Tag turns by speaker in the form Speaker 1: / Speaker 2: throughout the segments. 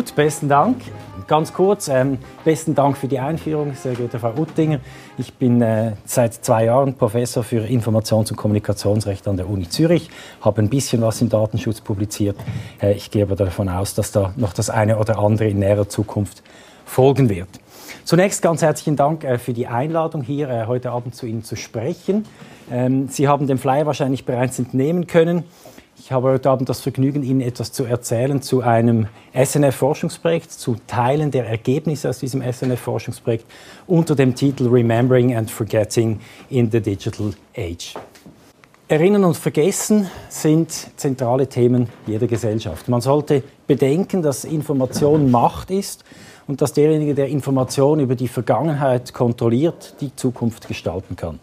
Speaker 1: Gut, besten Dank. Ganz kurz, ähm, besten Dank für die Einführung, sehr geehrte Frau Uttinger. Ich bin äh, seit zwei Jahren Professor für Informations- und Kommunikationsrecht an der Uni Zürich, habe ein bisschen was im Datenschutz publiziert. Äh, ich gehe aber davon aus, dass da noch das eine oder andere in näherer Zukunft folgen wird. Zunächst ganz herzlichen Dank äh, für die Einladung, hier äh, heute Abend zu Ihnen zu sprechen. Ähm, Sie haben den Flyer wahrscheinlich bereits entnehmen können. Ich habe heute Abend das Vergnügen, Ihnen etwas zu erzählen zu einem SNF-Forschungsprojekt, zu Teilen der Ergebnisse aus diesem SNF-Forschungsprojekt unter dem Titel Remembering and Forgetting in the Digital Age. Erinnern und Vergessen sind zentrale Themen jeder Gesellschaft. Man sollte bedenken, dass Information Macht ist und dass derjenige, der Information über die Vergangenheit kontrolliert, die Zukunft gestalten kann.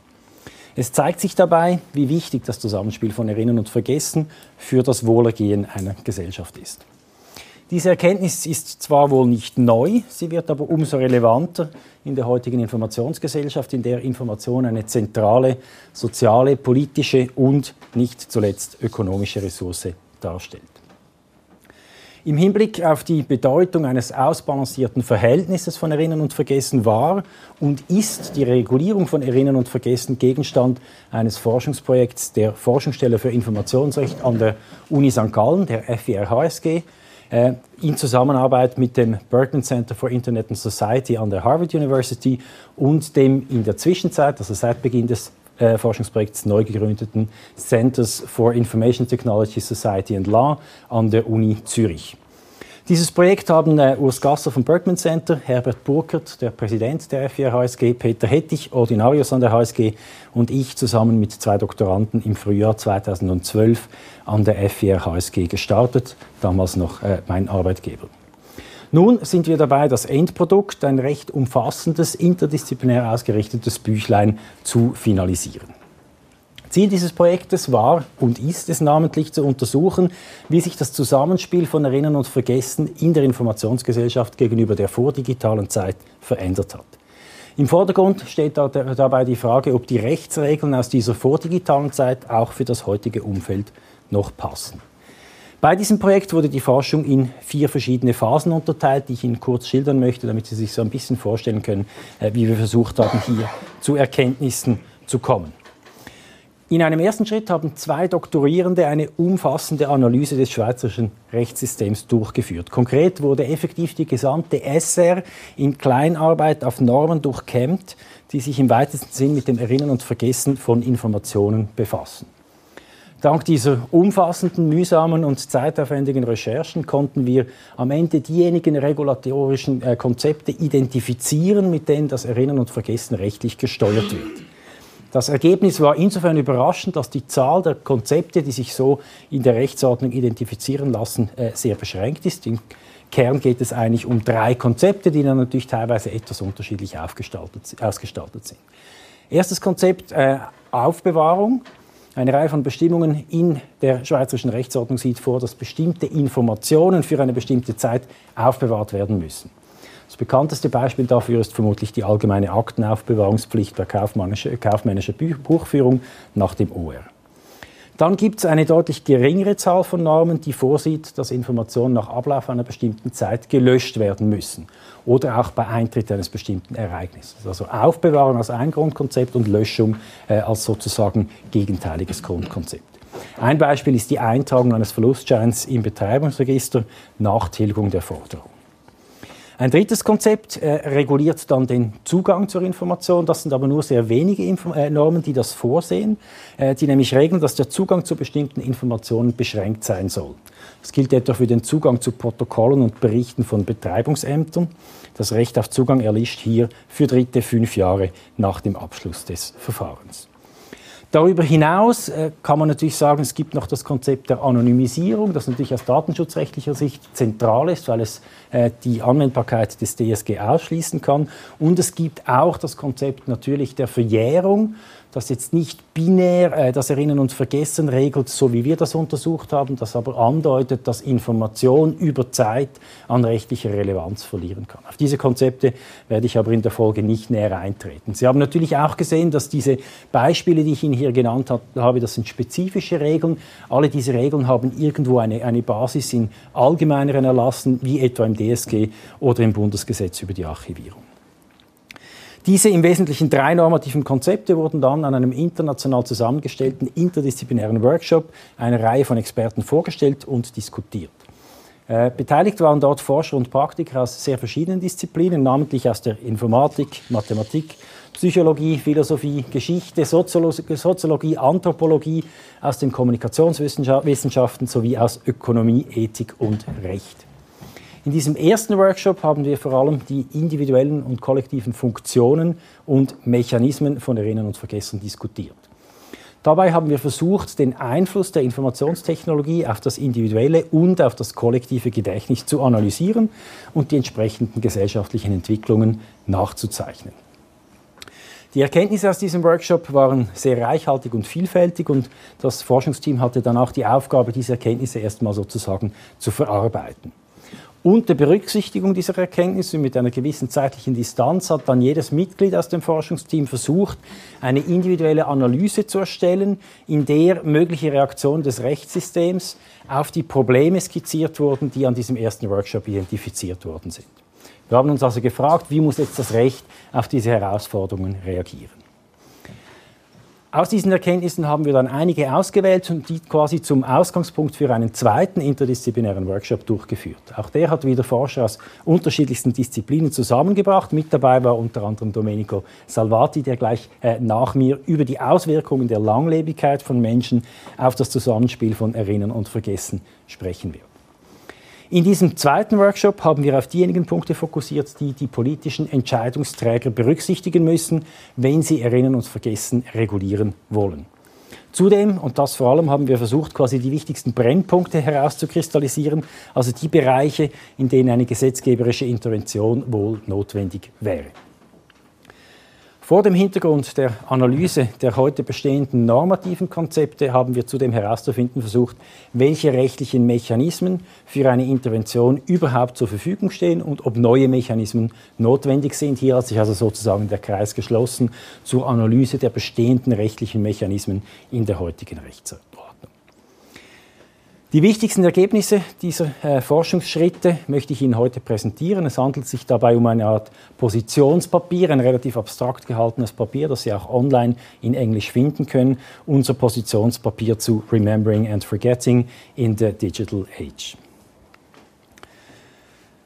Speaker 1: Es zeigt sich dabei, wie wichtig das Zusammenspiel von Erinnern und Vergessen für das Wohlergehen einer Gesellschaft ist. Diese Erkenntnis ist zwar wohl nicht neu, sie wird aber umso relevanter in der heutigen Informationsgesellschaft, in der Information eine zentrale soziale, politische und nicht zuletzt ökonomische Ressource darstellt. Im Hinblick auf die Bedeutung eines ausbalancierten Verhältnisses von Erinnern und Vergessen war und ist die Regulierung von Erinnern und Vergessen Gegenstand eines Forschungsprojekts der Forschungsstelle für Informationsrecht an der Uni St. Gallen, der FIR-HSG, äh, in Zusammenarbeit mit dem Berkman Center for Internet and Society an der Harvard University und dem in der Zwischenzeit, also seit Beginn des äh, Forschungsprojekts neu gegründeten Centers for Information Technology Society and Law an der Uni Zürich. Dieses Projekt haben äh, Urs Gasser vom Berkman Center, Herbert Burkert, der Präsident der FIR HSG, Peter Hettich, Ordinarius an der HSG und ich zusammen mit zwei Doktoranden im Frühjahr 2012 an der FIR HSG gestartet, damals noch äh, mein Arbeitgeber. Nun sind wir dabei, das Endprodukt, ein recht umfassendes, interdisziplinär ausgerichtetes Büchlein zu finalisieren. Ziel dieses Projektes war und ist es namentlich zu untersuchen, wie sich das Zusammenspiel von Erinnern und Vergessen in der Informationsgesellschaft gegenüber der vordigitalen Zeit verändert hat. Im Vordergrund steht dabei die Frage, ob die Rechtsregeln aus dieser vordigitalen Zeit auch für das heutige Umfeld noch passen. Bei diesem Projekt wurde die Forschung in vier verschiedene Phasen unterteilt, die ich Ihnen kurz schildern möchte, damit Sie sich so ein bisschen vorstellen können, äh, wie wir versucht haben, hier zu Erkenntnissen zu kommen. In einem ersten Schritt haben zwei Doktorierende eine umfassende Analyse des schweizerischen Rechtssystems durchgeführt. Konkret wurde effektiv die gesamte SR in Kleinarbeit auf Normen durchkämmt, die sich im weitesten Sinn mit dem Erinnern und Vergessen von Informationen befassen. Dank dieser umfassenden, mühsamen und zeitaufwendigen Recherchen konnten wir am Ende diejenigen regulatorischen äh, Konzepte identifizieren, mit denen das Erinnern und Vergessen rechtlich gesteuert wird. Das Ergebnis war insofern überraschend, dass die Zahl der Konzepte, die sich so in der Rechtsordnung identifizieren lassen, äh, sehr beschränkt ist. Im Kern geht es eigentlich um drei Konzepte, die dann natürlich teilweise etwas unterschiedlich ausgestaltet sind. Erstes Konzept, äh, Aufbewahrung. Eine Reihe von Bestimmungen in der schweizerischen Rechtsordnung sieht vor, dass bestimmte Informationen für eine bestimmte Zeit aufbewahrt werden müssen. Das bekannteste Beispiel dafür ist vermutlich die allgemeine Aktenaufbewahrungspflicht bei kaufmännischer, kaufmännischer Buchführung nach dem OR. Dann gibt es eine deutlich geringere Zahl von Normen, die vorsieht, dass Informationen nach Ablauf einer bestimmten Zeit gelöscht werden müssen oder auch bei Eintritt eines bestimmten Ereignisses. Also Aufbewahren als ein Grundkonzept und Löschung äh, als sozusagen gegenteiliges Grundkonzept. Ein Beispiel ist die Eintragung eines Verlustscheins im Betreibungsregister nach Tilgung der Forderung. Ein drittes Konzept äh, reguliert dann den Zugang zur Information. Das sind aber nur sehr wenige Info äh, Normen, die das vorsehen, äh, die nämlich regeln, dass der Zugang zu bestimmten Informationen beschränkt sein soll. Das gilt etwa für den Zugang zu Protokollen und Berichten von Betreibungsämtern. Das Recht auf Zugang erlischt hier für Dritte fünf Jahre nach dem Abschluss des Verfahrens. Darüber hinaus äh, kann man natürlich sagen, es gibt noch das Konzept der Anonymisierung, das natürlich aus datenschutzrechtlicher Sicht zentral ist, weil es äh, die Anwendbarkeit des DSG ausschließen kann. Und es gibt auch das Konzept natürlich der Verjährung, das jetzt nicht binär äh, das Erinnern und Vergessen regelt, so wie wir das untersucht haben, das aber andeutet, dass Information über Zeit an rechtlicher Relevanz verlieren kann. Auf diese Konzepte werde ich aber in der Folge nicht näher eintreten. Sie haben natürlich auch gesehen, dass diese Beispiele, die ich Ihnen hier genannt habe, das sind spezifische Regeln. Alle diese Regeln haben irgendwo eine, eine Basis in allgemeineren Erlassen, wie etwa im DSG oder im Bundesgesetz über die Archivierung. Diese im Wesentlichen drei normativen Konzepte wurden dann an einem international zusammengestellten interdisziplinären Workshop einer Reihe von Experten vorgestellt und diskutiert. Äh, beteiligt waren dort Forscher und Praktiker aus sehr verschiedenen Disziplinen, namentlich aus der Informatik, Mathematik, Psychologie, Philosophie, Geschichte, Soziologie, Anthropologie, aus den Kommunikationswissenschaften sowie aus Ökonomie, Ethik und Recht. In diesem ersten Workshop haben wir vor allem die individuellen und kollektiven Funktionen und Mechanismen von Erinnern und Vergessen diskutiert. Dabei haben wir versucht, den Einfluss der Informationstechnologie auf das individuelle und auf das kollektive Gedächtnis zu analysieren und die entsprechenden gesellschaftlichen Entwicklungen nachzuzeichnen. Die Erkenntnisse aus diesem Workshop waren sehr reichhaltig und vielfältig und das Forschungsteam hatte dann auch die Aufgabe, diese Erkenntnisse erstmal sozusagen zu verarbeiten. Unter Berücksichtigung dieser Erkenntnisse mit einer gewissen zeitlichen Distanz hat dann jedes Mitglied aus dem Forschungsteam versucht, eine individuelle Analyse zu erstellen, in der mögliche Reaktionen des Rechtssystems auf die Probleme skizziert wurden, die an diesem ersten Workshop identifiziert worden sind. Wir haben uns also gefragt, wie muss jetzt das Recht auf diese Herausforderungen reagieren. Aus diesen Erkenntnissen haben wir dann einige ausgewählt und die quasi zum Ausgangspunkt für einen zweiten interdisziplinären Workshop durchgeführt. Auch der hat wieder Forscher aus unterschiedlichsten Disziplinen zusammengebracht. Mit dabei war unter anderem Domenico Salvati, der gleich äh, nach mir über die Auswirkungen der Langlebigkeit von Menschen auf das Zusammenspiel von Erinnern und Vergessen sprechen wird. In diesem zweiten Workshop haben wir auf diejenigen Punkte fokussiert, die die politischen Entscheidungsträger berücksichtigen müssen, wenn sie Erinnern und Vergessen regulieren wollen. Zudem, und das vor allem, haben wir versucht, quasi die wichtigsten Brennpunkte herauszukristallisieren, also die Bereiche, in denen eine gesetzgeberische Intervention wohl notwendig wäre. Vor dem Hintergrund der Analyse der heute bestehenden normativen Konzepte haben wir zudem herauszufinden versucht, welche rechtlichen Mechanismen für eine Intervention überhaupt zur Verfügung stehen und ob neue Mechanismen notwendig sind. Hier hat sich also sozusagen der Kreis geschlossen zur Analyse der bestehenden rechtlichen Mechanismen in der heutigen Rechtsordnung. Die wichtigsten Ergebnisse dieser äh, Forschungsschritte möchte ich Ihnen heute präsentieren. Es handelt sich dabei um eine Art Positionspapier, ein relativ abstrakt gehaltenes Papier, das Sie auch online in Englisch finden können. Unser Positionspapier zu Remembering and Forgetting in the Digital Age.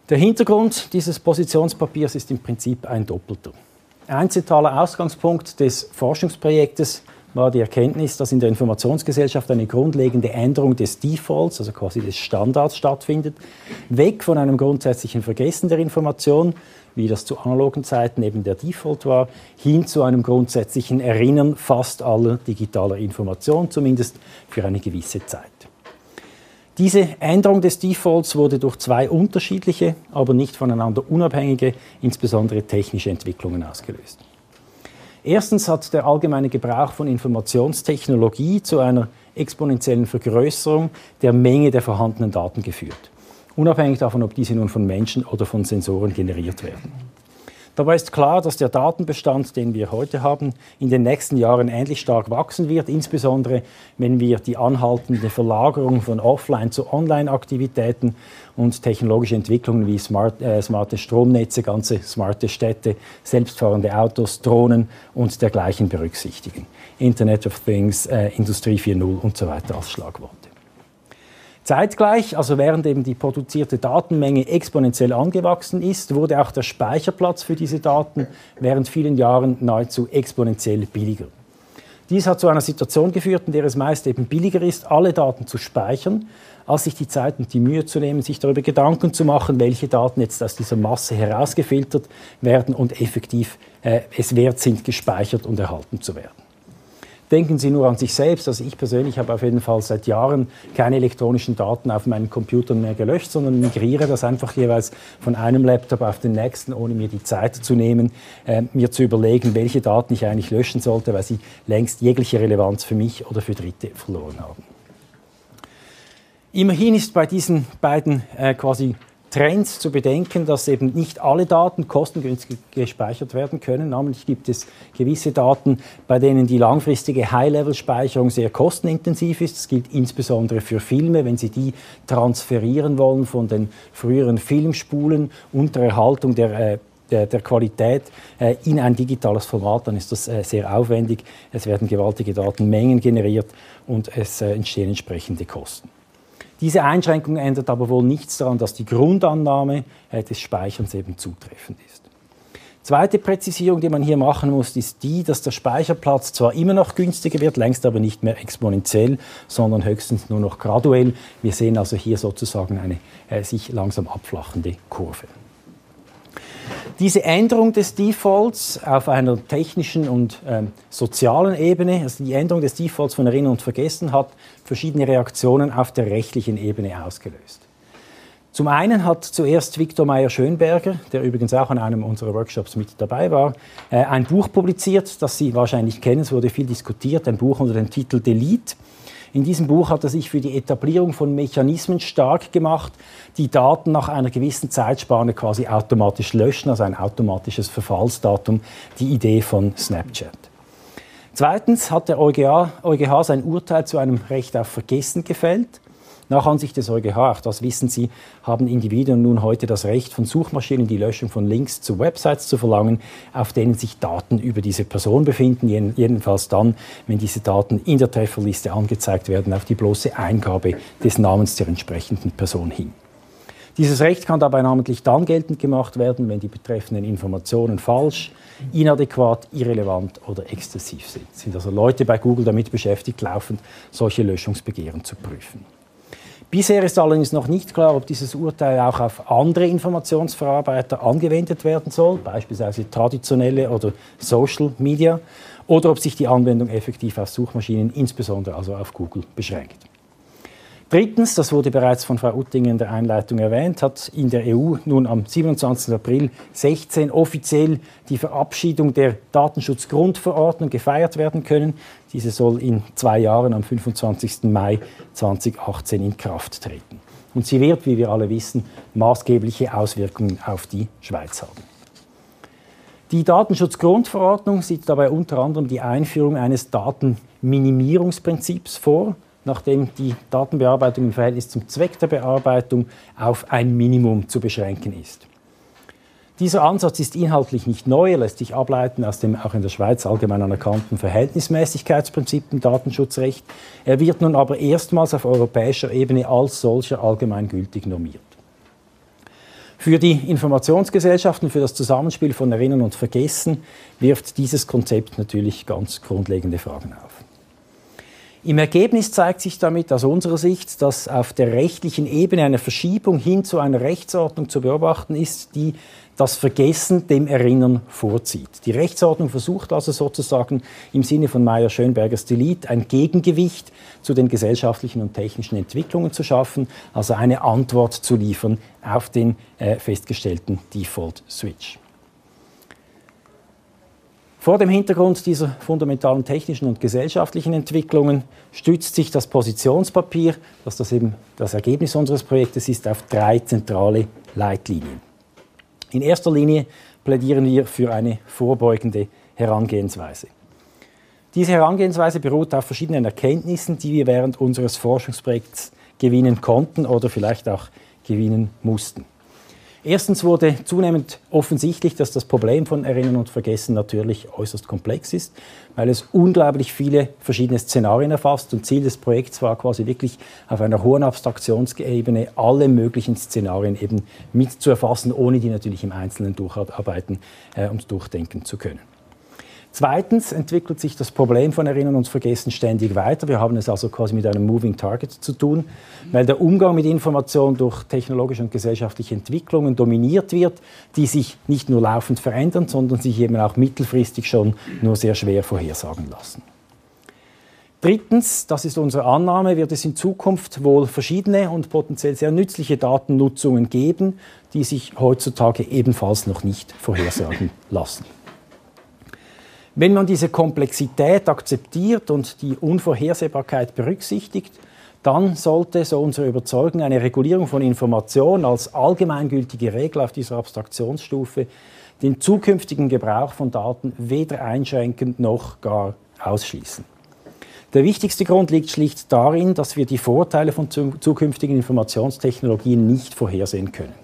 Speaker 1: Der Hintergrund dieses Positionspapiers ist im Prinzip ein doppelter. Ein zentraler Ausgangspunkt des Forschungsprojektes war die Erkenntnis, dass in der Informationsgesellschaft eine grundlegende Änderung des Defaults, also quasi des Standards stattfindet, weg von einem grundsätzlichen Vergessen der Information, wie das zu analogen Zeiten eben der Default war, hin zu einem grundsätzlichen Erinnern fast aller digitaler Information, zumindest für eine gewisse Zeit. Diese Änderung des Defaults wurde durch zwei unterschiedliche, aber nicht voneinander unabhängige, insbesondere technische Entwicklungen ausgelöst. Erstens hat der allgemeine Gebrauch von Informationstechnologie zu einer exponentiellen Vergrößerung der Menge der vorhandenen Daten geführt, unabhängig davon, ob diese nun von Menschen oder von Sensoren generiert werden. Dabei ist klar, dass der Datenbestand, den wir heute haben, in den nächsten Jahren ähnlich stark wachsen wird, insbesondere wenn wir die anhaltende Verlagerung von Offline- zu Online-Aktivitäten und technologische Entwicklungen wie smart, äh, smarte Stromnetze, ganze smarte Städte, selbstfahrende Autos, Drohnen und dergleichen berücksichtigen. Internet of Things, äh, Industrie 4.0 und so weiter als Schlagworte. Zeitgleich, also während eben die produzierte Datenmenge exponentiell angewachsen ist, wurde auch der Speicherplatz für diese Daten während vielen Jahren nahezu exponentiell billiger. Dies hat zu einer Situation geführt, in der es meist eben billiger ist, alle Daten zu speichern, als sich die Zeit und die Mühe zu nehmen, sich darüber Gedanken zu machen, welche Daten jetzt aus dieser Masse herausgefiltert werden und effektiv äh, es wert sind, gespeichert und erhalten zu werden. Denken Sie nur an sich selbst. Also ich persönlich habe auf jeden Fall seit Jahren keine elektronischen Daten auf meinen Computern mehr gelöscht, sondern migriere das einfach jeweils von einem Laptop auf den nächsten, ohne mir die Zeit zu nehmen, äh, mir zu überlegen, welche Daten ich eigentlich löschen sollte, weil sie längst jegliche Relevanz für mich oder für Dritte verloren haben. Immerhin ist bei diesen beiden äh, quasi Trends zu bedenken, dass eben nicht alle Daten kostengünstig gespeichert werden können. Namentlich gibt es gewisse Daten, bei denen die langfristige High-Level-Speicherung sehr kostenintensiv ist. Das gilt insbesondere für Filme, wenn Sie die transferieren wollen von den früheren Filmspulen unter Erhaltung der äh, der, Qualität äh, in ein digitales Format, dann ist das äh, sehr aufwendig. Es werden gewaltige Datenmengen generiert und es äh, entstehen entsprechende Kosten. Diese Einschränkung ändert aber wohl nichts daran, dass die Grundannahme äh, des Speicherns eben zutreffend ist. Zweite Präzisierung, die man hier machen muss, ist die, dass der Speicherplatz zwar immer noch günstiger wird, längst aber nicht mehr exponentiell, sondern höchstens nur noch graduell. Wir sehen also hier sozusagen eine äh, sich langsam abflachende Kurve. Diese Änderung des Defaults auf einer technischen und ähm, sozialen Ebene, also die Änderung des Defaults von Erinnern und Vergessen, hat verschiedene Reaktionen auf der rechtlichen Ebene ausgelöst. Zum einen hat zuerst Viktor Meyer-Schönberger, der übrigens auch an einem unserer Workshops mit dabei war, äh, ein Buch publiziert, das Sie wahrscheinlich kennen. Es wurde viel diskutiert, ein Buch unter dem Titel Delete. In diesem Buch hat er sich für die Etablierung von Mechanismen stark gemacht, die Daten nach einer gewissen Zeitspanne quasi automatisch löschen, also ein automatisches Verfallsdatum, die Idee von Snapchat. Zweitens hat der EuGH, EuGH sein Urteil zu einem Recht auf Vergessen gefällt. Nach Ansicht des EuGH, auch das wissen Sie, haben Individuen nun heute das Recht von Suchmaschinen die Löschung von Links zu Websites zu verlangen, auf denen sich Daten über diese Person befinden, jedenfalls dann, wenn diese Daten in der Trefferliste angezeigt werden, auf die bloße Eingabe des Namens der entsprechenden Person hin. Dieses Recht kann dabei namentlich dann geltend gemacht werden, wenn die betreffenden Informationen falsch, inadäquat, irrelevant oder exzessiv sind. Sind also Leute bei Google damit beschäftigt, laufend solche Löschungsbegehren zu prüfen. Bisher ist allerdings noch nicht klar, ob dieses Urteil auch auf andere Informationsverarbeiter angewendet werden soll, beispielsweise traditionelle oder Social Media, oder ob sich die Anwendung effektiv auf Suchmaschinen, insbesondere also auf Google, beschränkt. Drittens, das wurde bereits von Frau Uttinger in der Einleitung erwähnt, hat in der EU nun am 27. April 16 offiziell die Verabschiedung der Datenschutzgrundverordnung gefeiert werden können. Diese soll in zwei Jahren am 25. Mai 2018 in Kraft treten. Und sie wird, wie wir alle wissen, maßgebliche Auswirkungen auf die Schweiz haben. Die Datenschutzgrundverordnung sieht dabei unter anderem die Einführung eines Datenminimierungsprinzips vor nachdem die Datenbearbeitung im Verhältnis zum Zweck der Bearbeitung auf ein Minimum zu beschränken ist. Dieser Ansatz ist inhaltlich nicht neu, lässt sich ableiten aus dem auch in der Schweiz allgemein anerkannten Verhältnismäßigkeitsprinzip im Datenschutzrecht. Er wird nun aber erstmals auf europäischer Ebene als solcher allgemeingültig normiert. Für die Informationsgesellschaften, für das Zusammenspiel von Erinnern und Vergessen wirft dieses Konzept natürlich ganz grundlegende Fragen auf. Im Ergebnis zeigt sich damit aus unserer Sicht, dass auf der rechtlichen Ebene eine Verschiebung hin zu einer Rechtsordnung zu beobachten ist, die das Vergessen dem Erinnern vorzieht. Die Rechtsordnung versucht also sozusagen im Sinne von Meyer-Schönbergers Delete ein Gegengewicht zu den gesellschaftlichen und technischen Entwicklungen zu schaffen, also eine Antwort zu liefern auf den äh, festgestellten Default Switch. Vor dem Hintergrund dieser fundamentalen technischen und gesellschaftlichen Entwicklungen stützt sich das Positionspapier, das das eben das Ergebnis unseres Projektes ist, auf drei zentrale Leitlinien. In erster Linie plädieren wir für eine vorbeugende Herangehensweise. Diese Herangehensweise beruht auf verschiedenen Erkenntnissen, die wir während unseres Forschungsprojekts gewinnen konnten oder vielleicht auch gewinnen mussten. Erstens wurde zunehmend offensichtlich, dass das Problem von Erinnern und Vergessen natürlich äußerst komplex ist, weil es unglaublich viele verschiedene Szenarien erfasst. Und Ziel des Projekts war quasi wirklich auf einer hohen Abstraktionsebene alle möglichen Szenarien eben mit zu erfassen, ohne die natürlich im Einzelnen durcharbeiten äh, und durchdenken zu können. Zweitens entwickelt sich das Problem von Erinnern und Vergessen ständig weiter. Wir haben es also quasi mit einem Moving Target zu tun, weil der Umgang mit Information durch technologische und gesellschaftliche Entwicklungen dominiert wird, die sich nicht nur laufend verändern, sondern sich eben auch mittelfristig schon nur sehr schwer vorhersagen lassen. Drittens, das ist unsere Annahme, wird es in Zukunft wohl verschiedene und potenziell sehr nützliche Datennutzungen geben, die sich heutzutage ebenfalls noch nicht vorhersagen lassen. Wenn man diese Komplexität akzeptiert und die Unvorhersehbarkeit berücksichtigt, dann sollte, so unsere Überzeugung, eine Regulierung von Information als allgemeingültige Regel auf dieser Abstraktionsstufe den zukünftigen Gebrauch von Daten weder einschränken noch gar ausschließen. Der wichtigste Grund liegt schlicht darin, dass wir die Vorteile von zukünftigen Informationstechnologien nicht vorhersehen können.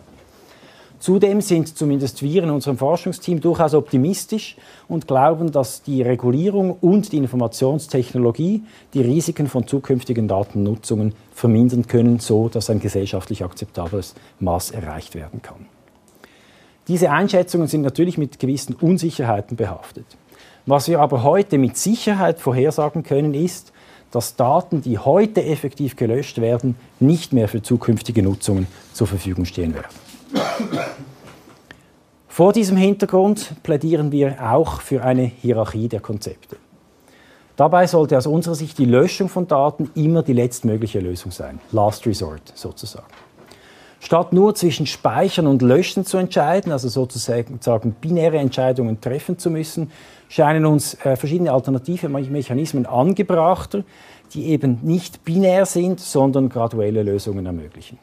Speaker 1: Zudem sind zumindest wir in unserem Forschungsteam durchaus optimistisch und glauben, dass die Regulierung und die Informationstechnologie die Risiken von zukünftigen Datennutzungen vermindern können, so dass ein gesellschaftlich akzeptables Maß erreicht werden kann. Diese Einschätzungen sind natürlich mit gewissen Unsicherheiten behaftet. Was wir aber heute mit Sicherheit vorhersagen können, ist, dass Daten, die heute effektiv gelöscht werden, nicht mehr für zukünftige Nutzungen zur Verfügung stehen werden. Vor diesem Hintergrund plädieren wir auch für eine Hierarchie der Konzepte. Dabei sollte aus unserer Sicht die Löschung von Daten immer die letztmögliche Lösung sein, Last Resort sozusagen. Statt nur zwischen Speichern und Löschen zu entscheiden, also sozusagen binäre Entscheidungen treffen zu müssen, scheinen uns äh, verschiedene alternative Mechanismen angebrachter, die eben nicht binär sind, sondern graduelle Lösungen ermöglichen.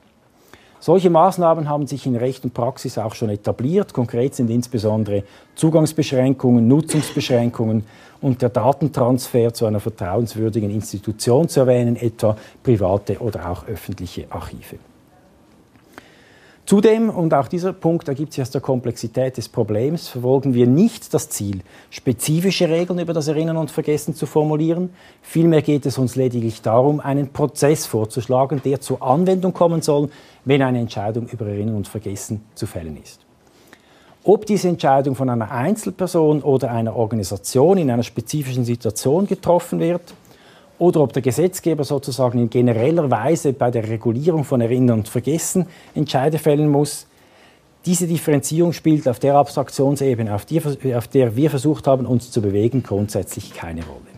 Speaker 1: Solche Maßnahmen haben sich in Recht und Praxis auch schon etabliert. Konkret sind insbesondere Zugangsbeschränkungen, Nutzungsbeschränkungen und der Datentransfer zu einer vertrauenswürdigen Institution zu erwähnen, etwa private oder auch öffentliche Archive. Zudem, und auch dieser Punkt ergibt sich aus der Komplexität des Problems, verfolgen wir nicht das Ziel, spezifische Regeln über das Erinnern und Vergessen zu formulieren. Vielmehr geht es uns lediglich darum, einen Prozess vorzuschlagen, der zur Anwendung kommen soll, wenn eine Entscheidung über Erinnern und Vergessen zu fällen ist. Ob diese Entscheidung von einer Einzelperson oder einer Organisation in einer spezifischen Situation getroffen wird, oder ob der Gesetzgeber sozusagen in genereller Weise bei der Regulierung von Erinnern und Vergessen Entscheide fällen muss. Diese Differenzierung spielt auf der Abstraktionsebene, auf, die, auf der wir versucht haben, uns zu bewegen, grundsätzlich keine Rolle.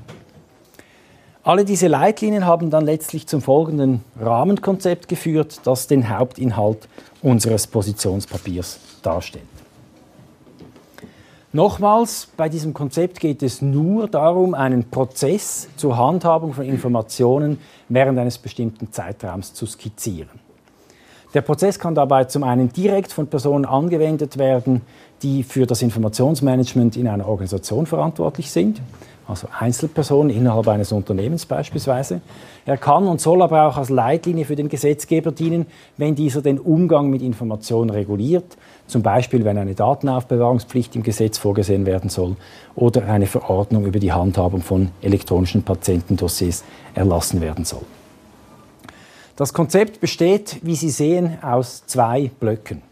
Speaker 1: Alle diese Leitlinien haben dann letztlich zum folgenden Rahmenkonzept geführt, das den Hauptinhalt unseres Positionspapiers darstellt. Nochmals, bei diesem Konzept geht es nur darum, einen Prozess zur Handhabung von Informationen während eines bestimmten Zeitraums zu skizzieren. Der Prozess kann dabei zum einen direkt von Personen angewendet werden, die für das Informationsmanagement in einer Organisation verantwortlich sind also Einzelpersonen innerhalb eines Unternehmens beispielsweise. Er kann und soll aber auch als Leitlinie für den Gesetzgeber dienen, wenn dieser den Umgang mit Informationen reguliert, zum Beispiel wenn eine Datenaufbewahrungspflicht im Gesetz vorgesehen werden soll oder eine Verordnung über die Handhabung von elektronischen Patientendossiers erlassen werden soll. Das Konzept besteht, wie Sie sehen, aus zwei Blöcken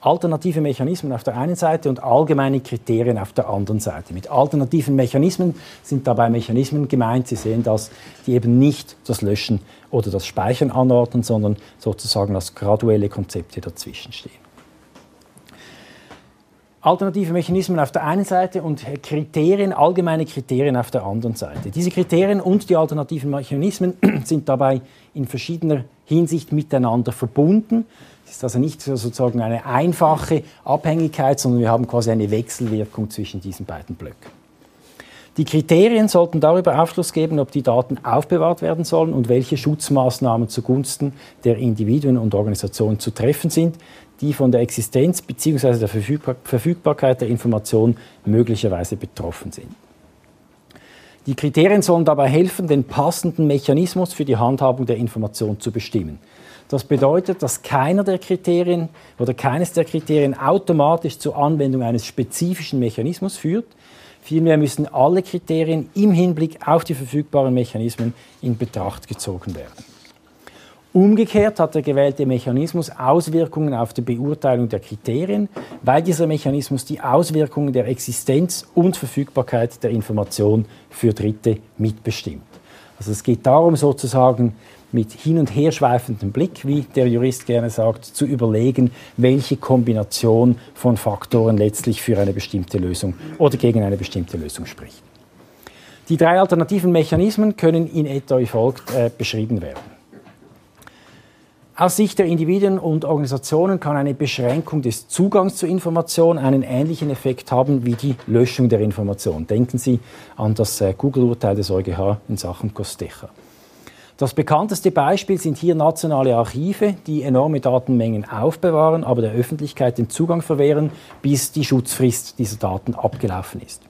Speaker 1: alternative Mechanismen auf der einen Seite und allgemeine Kriterien auf der anderen Seite. Mit alternativen Mechanismen sind dabei Mechanismen gemeint, Sie sehen das, die eben nicht das Löschen oder das Speichern anordnen, sondern sozusagen als graduelle Konzepte dazwischen stehen. Alternative Mechanismen auf der einen Seite und Kriterien, allgemeine Kriterien auf der anderen Seite. Diese Kriterien und die alternativen Mechanismen sind dabei in verschiedener Hinsicht miteinander verbunden. Ist also nicht sozusagen eine einfache Abhängigkeit, sondern wir haben quasi eine Wechselwirkung zwischen diesen beiden Blöcken. Die Kriterien sollten darüber Aufschluss geben, ob die Daten aufbewahrt werden sollen und welche Schutzmaßnahmen zugunsten der Individuen und Organisationen zu treffen sind, die von der Existenz bzw. der Verfügbarkeit der Information möglicherweise betroffen sind. Die Kriterien sollen dabei helfen, den passenden Mechanismus für die Handhabung der Information zu bestimmen. Das bedeutet, dass keiner der Kriterien oder keines der Kriterien automatisch zur Anwendung eines spezifischen Mechanismus führt. Vielmehr müssen alle Kriterien im Hinblick auf die verfügbaren Mechanismen in Betracht gezogen werden. Umgekehrt hat der gewählte Mechanismus Auswirkungen auf die Beurteilung der Kriterien, weil dieser Mechanismus die Auswirkungen der Existenz und Verfügbarkeit der Information für Dritte mitbestimmt. Also es geht darum, sozusagen mit hin und her schweifendem Blick, wie der Jurist gerne sagt, zu überlegen, welche Kombination von Faktoren letztlich für eine bestimmte Lösung oder gegen eine bestimmte Lösung spricht. Die drei alternativen Mechanismen können in etwa wie folgt äh, beschrieben werden. Aus Sicht der Individuen und Organisationen kann eine Beschränkung des Zugangs zur Information einen ähnlichen Effekt haben wie die Löschung der Information. Denken Sie an das äh, Google-Urteil des EuGH in Sachen Costecha. Das bekannteste Beispiel sind hier nationale Archive, die enorme Datenmengen aufbewahren, aber der Öffentlichkeit den Zugang verwehren, bis die Schutzfrist dieser Daten abgelaufen ist.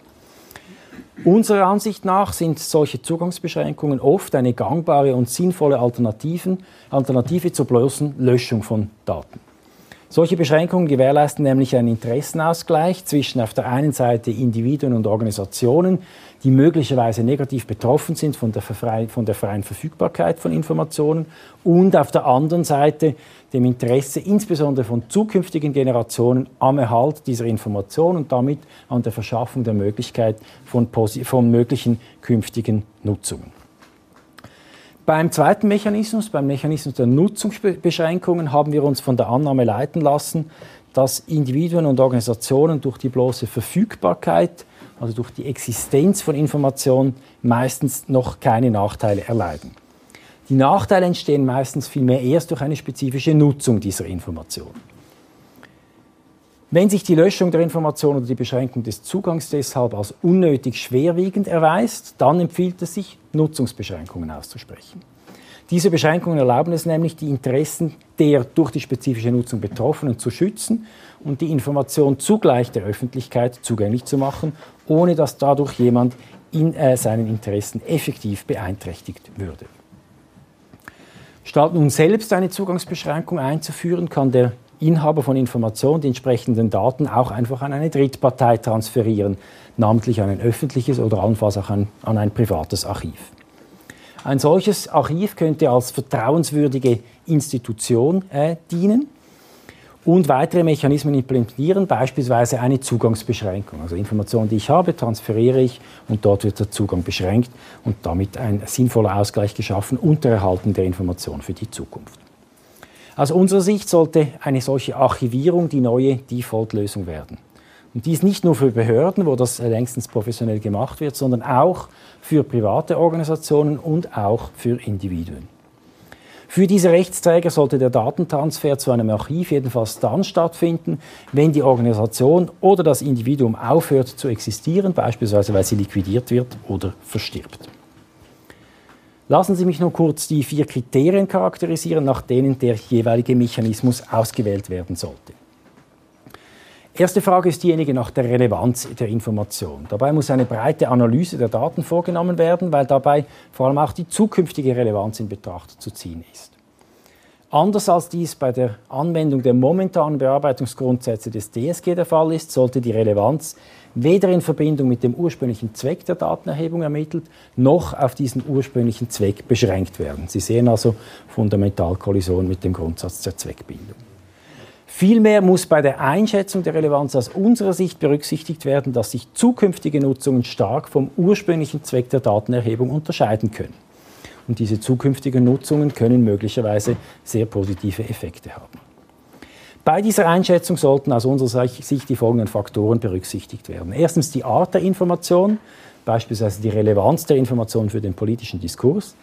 Speaker 1: Unserer Ansicht nach sind solche Zugangsbeschränkungen oft eine gangbare und sinnvolle Alternative zur bloßen Löschung von Daten. Solche Beschränkungen gewährleisten nämlich einen Interessenausgleich zwischen auf der einen Seite Individuen und Organisationen, die möglicherweise negativ betroffen sind von der, von der, freien Verfügbarkeit von Informationen und auf der anderen Seite dem Interesse insbesondere von zukünftigen Generationen am Erhalt dieser Informationen und damit an der Verschaffung der Möglichkeit von, von möglichen künftigen Nutzungen. Beim zweiten Mechanismus, beim Mechanismus der Nutzungsbeschränkungen, haben wir uns von der Annahme leiten lassen, dass Individuen und Organisationen durch die bloße Verfügbarkeit, also durch die Existenz von Informationen, meistens noch keine Nachteile erleiden. Die Nachteile entstehen meistens vielmehr erst durch eine spezifische Nutzung dieser Information. Wenn sich die Löschung der Information oder die Beschränkung des Zugangs deshalb als unnötig schwerwiegend erweist, dann empfiehlt es sich, Nutzungsbeschränkungen auszusprechen. Diese Beschränkungen erlauben es nämlich, die Interessen der durch die spezifische Nutzung Betroffenen zu schützen und die Information zugleich der Öffentlichkeit zugänglich zu machen, ohne dass dadurch jemand in äh, seinen Interessen effektiv beeinträchtigt würde. Statt nun selbst eine Zugangsbeschränkung einzuführen, kann der Inhaber von Informationen die entsprechenden Daten auch einfach an eine Drittpartei transferieren, namentlich an ein öffentliches oder allenfalls auch an, an ein privates Archiv. Ein solches Archiv könnte als vertrauenswürdige Institution äh, dienen und weitere Mechanismen implementieren, beispielsweise eine Zugangsbeschränkung. Also Informationen, die ich habe, transferiere ich und dort wird der Zugang beschränkt und damit ein sinnvoller Ausgleich geschaffen unter Erhalten der Information für die Zukunft. Aus unserer Sicht sollte eine solche Archivierung die neue Default-Lösung werden. Und dies nicht nur für Behörden, wo das längstens professionell gemacht wird, sondern auch für private Organisationen und auch für Individuen. Für diese Rechtsträger sollte der Datentransfer zu einem Archiv jedenfalls dann stattfinden, wenn die Organisation oder das Individuum aufhört zu existieren, beispielsweise weil sie liquidiert wird oder verstirbt. Lassen Sie mich nur kurz die vier Kriterien charakterisieren, nach denen der jeweilige Mechanismus ausgewählt werden sollte. Erste Frage ist diejenige nach der Relevanz der Information. Dabei muss eine breite Analyse der Daten vorgenommen werden, weil dabei vor allem auch die zukünftige Relevanz in Betracht zu ziehen ist. Anders als dies bei der Anwendung der momentanen Bearbeitungsgrundsätze des DSG der Fall ist, sollte die Relevanz weder in Verbindung mit dem ursprünglichen Zweck der Datenerhebung ermittelt, noch auf diesen ursprünglichen Zweck beschränkt werden. Sie sehen also Fundamentalkollision mit dem Grundsatz der Zweckbindung. Vielmehr muss bei der Einschätzung der Relevanz aus unserer Sicht berücksichtigt werden, dass sich zukünftige Nutzungen stark vom ursprünglichen Zweck der Datenerhebung unterscheiden können. Und diese zukünftigen Nutzungen können möglicherweise sehr positive Effekte haben. Bei dieser Einschätzung sollten aus unserer Sicht die folgenden Faktoren berücksichtigt werden. Erstens die Art der Information, beispielsweise die Relevanz der Information für den politischen Diskurs.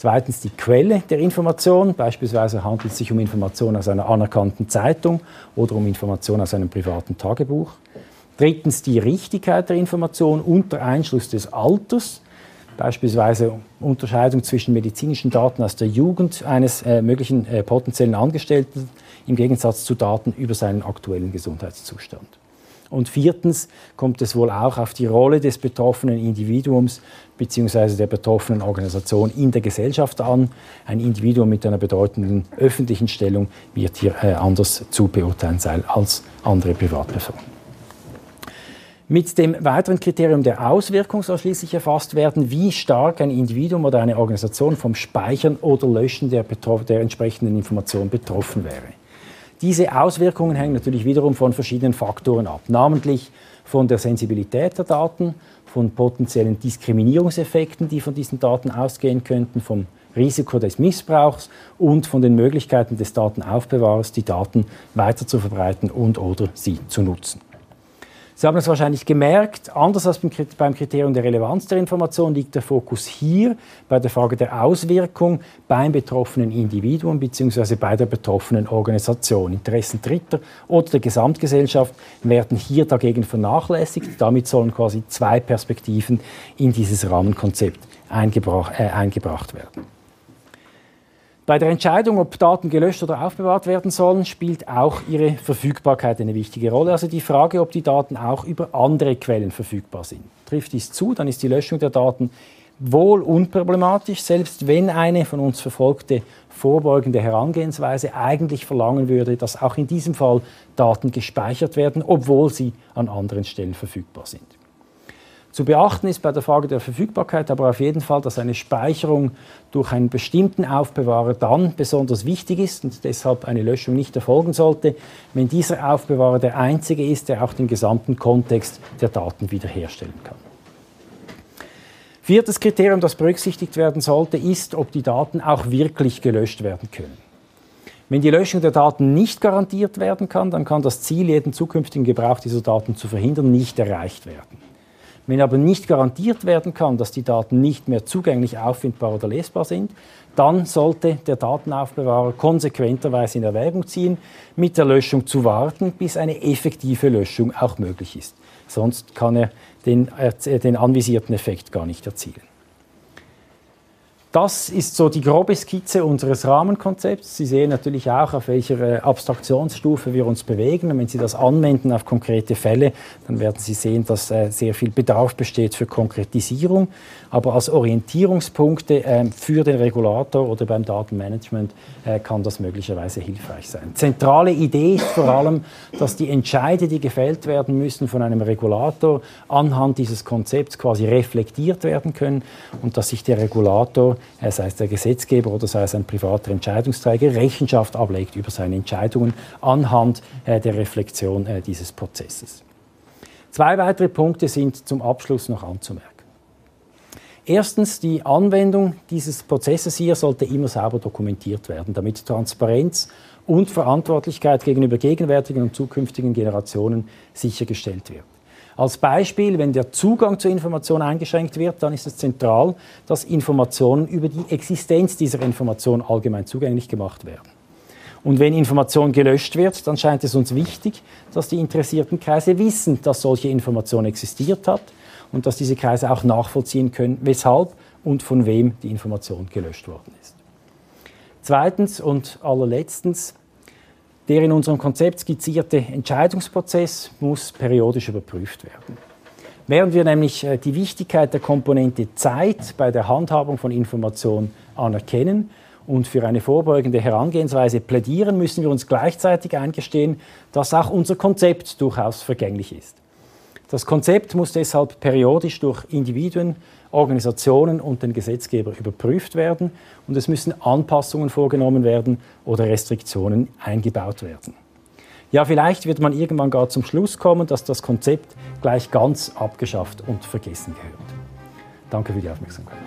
Speaker 1: Zweitens die Quelle der Information, beispielsweise handelt es sich um Information aus einer anerkannten Zeitung oder um Information aus einem privaten Tagebuch. Drittens die Richtigkeit der Information unter Einschluss des Alters, beispielsweise Unterscheidung zwischen medizinischen Daten aus der Jugend eines äh, möglichen äh, potenziellen Angestellten im Gegensatz zu Daten über seinen aktuellen Gesundheitszustand. Und viertens kommt es wohl auch auf die Rolle des betroffenen Individuums bzw. der betroffenen Organisation in der Gesellschaft an. Ein Individuum mit einer bedeutenden öffentlichen Stellung wird hier äh, anders zu beurteilen sein als andere Privatpersonen. Mit dem weiteren Kriterium der Auswirkung soll schließlich erfasst werden, wie stark ein Individuum oder eine Organisation vom Speichern oder Löschen der, der entsprechenden Information betroffen wäre. Diese Auswirkungen hängen natürlich wiederum von verschiedenen Faktoren ab, namentlich von der Sensibilität der Daten, von potenziellen Diskriminierungseffekten, die von diesen Daten ausgehen könnten, vom Risiko des Missbrauchs und von den Möglichkeiten des Datenaufbewahrers, die Daten weiter zu verbreiten und oder sie zu nutzen. Sie haben es wahrscheinlich gemerkt, anders als beim Kriterium der Relevanz der Information liegt der Fokus hier bei der Frage der Auswirkung beim betroffenen Individuum bzw. bei der betroffenen Organisation. Interessen Dritter oder der Gesamtgesellschaft werden hier dagegen vernachlässigt. Damit sollen quasi zwei Perspektiven in dieses Rahmenkonzept eingebracht, äh, eingebracht werden. Bei der Entscheidung, ob Daten gelöscht oder aufbewahrt werden sollen, spielt auch ihre Verfügbarkeit eine wichtige Rolle. Also die Frage, ob die Daten auch über andere Quellen verfügbar sind. Trifft dies zu, dann ist die Löschung der Daten wohl unproblematisch, selbst wenn eine von uns verfolgte vorbeugende Herangehensweise eigentlich verlangen würde, dass auch in diesem Fall Daten gespeichert werden, obwohl sie an anderen Stellen verfügbar sind. Zu beachten ist bei der Frage der Verfügbarkeit aber auf jeden Fall, dass eine Speicherung durch einen bestimmten Aufbewahrer dann besonders wichtig ist und deshalb eine Löschung nicht erfolgen sollte, wenn dieser Aufbewahrer der einzige ist, der auch den gesamten Kontext der Daten wiederherstellen kann. Viertes Kriterium, das berücksichtigt werden sollte, ist, ob die Daten auch wirklich gelöscht werden können. Wenn die Löschung der Daten nicht garantiert werden kann, dann kann das Ziel, jeden zukünftigen Gebrauch dieser Daten zu verhindern, nicht erreicht werden. Wenn aber nicht garantiert werden kann, dass die Daten nicht mehr zugänglich auffindbar oder lesbar sind, dann sollte der Datenaufbewahrer konsequenterweise in Erwägung ziehen, mit der Löschung zu warten, bis eine effektive Löschung auch möglich ist. Sonst kann er den, den anvisierten Effekt gar nicht erzielen. Das ist so die grobe Skizze unseres Rahmenkonzepts. Sie sehen natürlich auch, auf welcher äh, Abstraktionsstufe wir uns bewegen. Und wenn Sie das anwenden auf konkrete Fälle, dann werden Sie sehen, dass äh, sehr viel Bedarf besteht für Konkretisierung. Aber als Orientierungspunkte ähm, für den Regulator oder beim Datenmanagement äh, kann das möglicherweise hilfreich sein. Zentrale Idee ist vor allem, dass die Entscheide, die gefällt werden müssen von einem Regulator, anhand dieses Konzepts quasi reflektiert werden können und dass sich der Regulator sei es der Gesetzgeber oder sei es ein privater Entscheidungsträger, Rechenschaft ablegt über seine Entscheidungen anhand äh, der Reflexion äh, dieses Prozesses. Zwei weitere Punkte sind zum Abschluss noch anzumerken. Erstens, die Anwendung dieses Prozesses hier sollte immer sauber dokumentiert werden, damit Transparenz und Verantwortlichkeit gegenüber gegenwärtigen und zukünftigen Generationen sichergestellt wird. Als Beispiel, wenn der Zugang zur Information eingeschränkt wird, dann ist es zentral, dass Informationen über die Existenz dieser Information allgemein zugänglich gemacht werden. Und wenn Information gelöscht wird, dann scheint es uns wichtig, dass die interessierten Kreise wissen, dass solche Information existiert hat und dass diese Kreise auch nachvollziehen können, weshalb und von wem die Information gelöscht worden ist. Zweitens und allerletztens, der in unserem Konzept skizzierte Entscheidungsprozess muss periodisch überprüft werden. Während wir nämlich äh, die Wichtigkeit der Komponente Zeit bei der Handhabung von Informationen anerkennen und für eine vorbeugende Herangehensweise plädieren, müssen wir uns gleichzeitig eingestehen, dass auch unser Konzept durchaus vergänglich ist. Das Konzept muss deshalb periodisch durch Individuen Organisationen und den Gesetzgeber überprüft werden und es müssen Anpassungen vorgenommen werden oder Restriktionen eingebaut werden. Ja, vielleicht wird man irgendwann gar zum Schluss kommen, dass das Konzept gleich ganz abgeschafft und vergessen gehört. Danke für die Aufmerksamkeit.